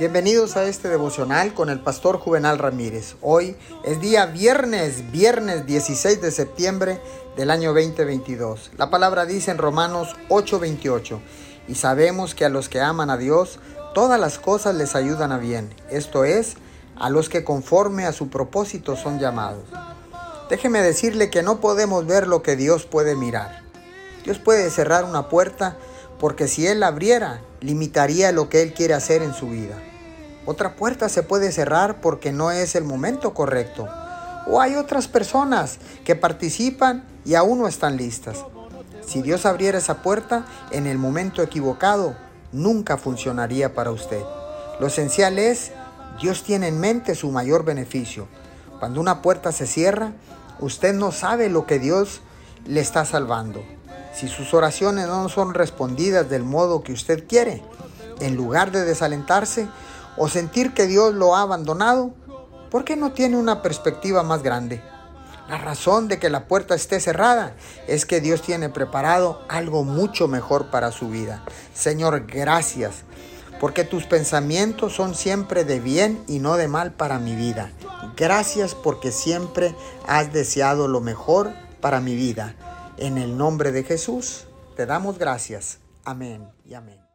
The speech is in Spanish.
Bienvenidos a este devocional con el pastor Juvenal Ramírez. Hoy es día viernes, viernes 16 de septiembre del año 2022. La palabra dice en Romanos 8:28, y sabemos que a los que aman a Dios, todas las cosas les ayudan a bien, esto es, a los que conforme a su propósito son llamados. Déjeme decirle que no podemos ver lo que Dios puede mirar. Dios puede cerrar una puerta porque si Él la abriera, limitaría lo que Él quiere hacer en su vida. Otra puerta se puede cerrar porque no es el momento correcto. O hay otras personas que participan y aún no están listas. Si Dios abriera esa puerta en el momento equivocado, nunca funcionaría para usted. Lo esencial es, Dios tiene en mente su mayor beneficio. Cuando una puerta se cierra, usted no sabe lo que Dios le está salvando. Si sus oraciones no son respondidas del modo que usted quiere, en lugar de desalentarse o sentir que Dios lo ha abandonado, ¿por qué no tiene una perspectiva más grande? La razón de que la puerta esté cerrada es que Dios tiene preparado algo mucho mejor para su vida. Señor, gracias, porque tus pensamientos son siempre de bien y no de mal para mi vida. Gracias porque siempre has deseado lo mejor para mi vida. En el nombre de Jesús, te damos gracias. Amén y amén.